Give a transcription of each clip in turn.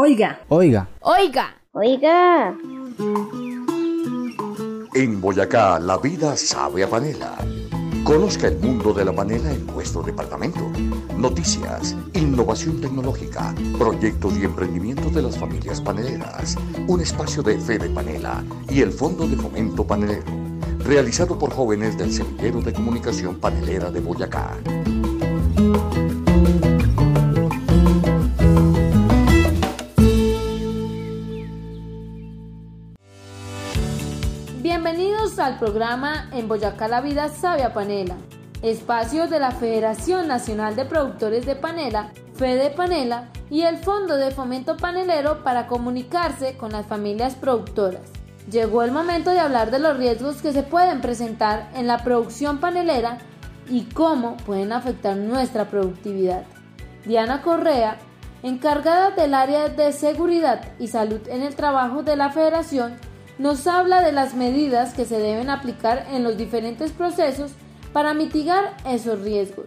Oiga. Oiga. Oiga. Oiga. En Boyacá, la vida sabe a panela. Conozca el mundo de la panela en nuestro departamento. Noticias, innovación tecnológica, proyectos y emprendimientos de las familias paneleras. Un espacio de fe de panela y el Fondo de Fomento Panelero. Realizado por jóvenes del Semillero de Comunicación Panelera de Boyacá. Bienvenidos al programa En Boyacá la vida sabe a panela, espacio de la Federación Nacional de Productores de Panela, Fede Panela y el Fondo de Fomento Panelero para comunicarse con las familias productoras. Llegó el momento de hablar de los riesgos que se pueden presentar en la producción panelera y cómo pueden afectar nuestra productividad. Diana Correa, encargada del área de seguridad y salud en el trabajo de la Federación, nos habla de las medidas que se deben aplicar en los diferentes procesos para mitigar esos riesgos.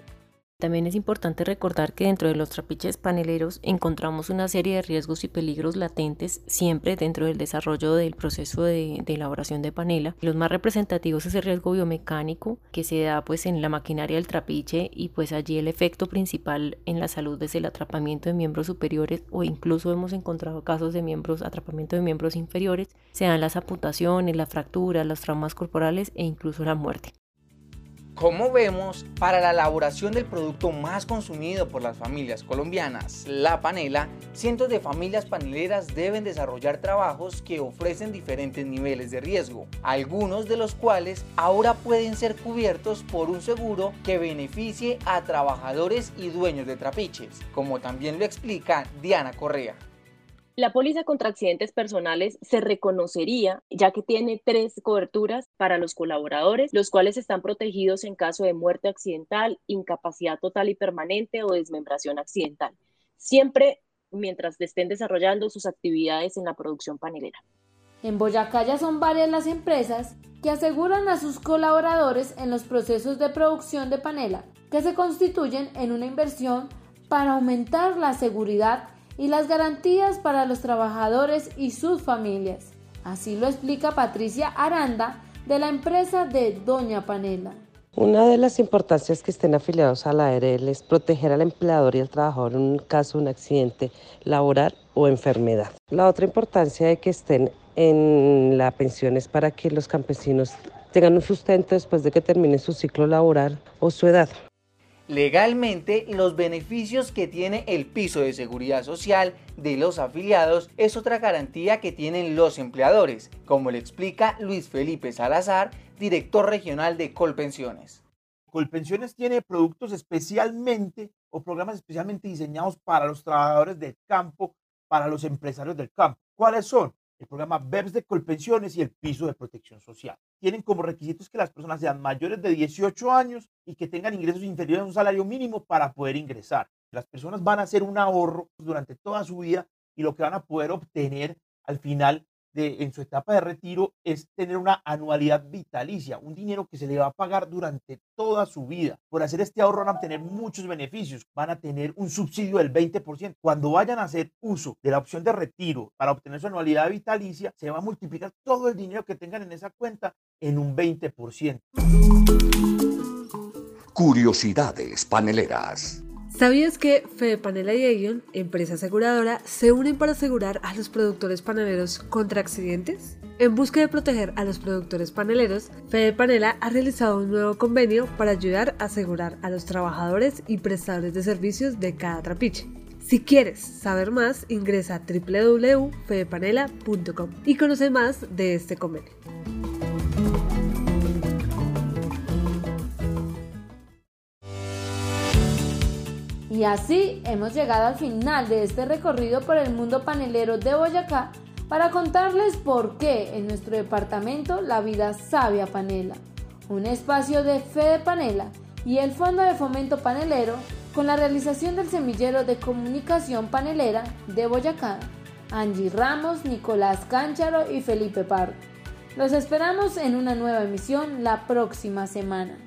También es importante recordar que dentro de los trapiches paneleros encontramos una serie de riesgos y peligros latentes siempre dentro del desarrollo del proceso de, elaboración de panela. Los más representativos es el riesgo biomecánico que se da pues en la maquinaria del trapiche y pues allí el efecto principal en la salud desde el atrapamiento de miembros superiores o incluso hemos encontrado casos de miembros atrapamiento de miembros inferiores, se dan las amputaciones, las fracturas, los traumas corporales e incluso la muerte. Como vemos, para la elaboración del producto más consumido por las familias colombianas, la panela, cientos de familias paneleras deben desarrollar trabajos que ofrecen diferentes niveles de riesgo, algunos de los cuales ahora pueden ser cubiertos por un seguro que beneficie a trabajadores y dueños de trapiches, como también lo explica Diana Correa. La póliza contra accidentes personales se reconocería ya que tiene tres coberturas para los colaboradores, los cuales están protegidos en caso de muerte accidental, incapacidad total y permanente o desmembración accidental, siempre mientras estén desarrollando sus actividades en la producción panelera. En Boyacá ya son varias las empresas que aseguran a sus colaboradores en los procesos de producción de panela, que se constituyen en una inversión para aumentar la seguridad y las garantías para los trabajadores y sus familias. Así lo explica Patricia Aranda de la empresa de Doña Panela. Una de las importancias que estén afiliados a la ARL es proteger al empleador y al trabajador en un caso de un accidente laboral o enfermedad. La otra importancia de que estén en la pensión es para que los campesinos tengan un sustento después de que termine su ciclo laboral o su edad. Legalmente, los beneficios que tiene el piso de seguridad social de los afiliados es otra garantía que tienen los empleadores, como le explica Luis Felipe Salazar, director regional de Colpensiones. Colpensiones tiene productos especialmente o programas especialmente diseñados para los trabajadores del campo, para los empresarios del campo. ¿Cuáles son? El programa BEPS de Colpensiones y el piso de protección social. Tienen como requisitos que las personas sean mayores de 18 años y que tengan ingresos inferiores a un salario mínimo para poder ingresar. Las personas van a hacer un ahorro durante toda su vida y lo que van a poder obtener al final en su etapa de retiro es tener una anualidad vitalicia, un dinero que se le va a pagar durante toda su vida. Por hacer este ahorro van a tener muchos beneficios, van a tener un subsidio del 20%. Cuando vayan a hacer uso de la opción de retiro para obtener su anualidad vitalicia, se va a multiplicar todo el dinero que tengan en esa cuenta en un 20%. Curiosidades paneleras. ¿Sabías que Fede Panela y Aeon, empresa aseguradora, se unen para asegurar a los productores paneleros contra accidentes? En busca de proteger a los productores paneleros, Fede Panela ha realizado un nuevo convenio para ayudar a asegurar a los trabajadores y prestadores de servicios de cada trapiche. Si quieres saber más, ingresa a www.fedepanela.com y conoce más de este convenio. Y así hemos llegado al final de este recorrido por el mundo panelero de Boyacá para contarles por qué en nuestro departamento la vida sabe panela, un espacio de fe de panela y el Fondo de Fomento Panelero con la realización del semillero de comunicación panelera de Boyacá, Angie Ramos, Nicolás Cáncharo y Felipe Pardo. Los esperamos en una nueva emisión la próxima semana.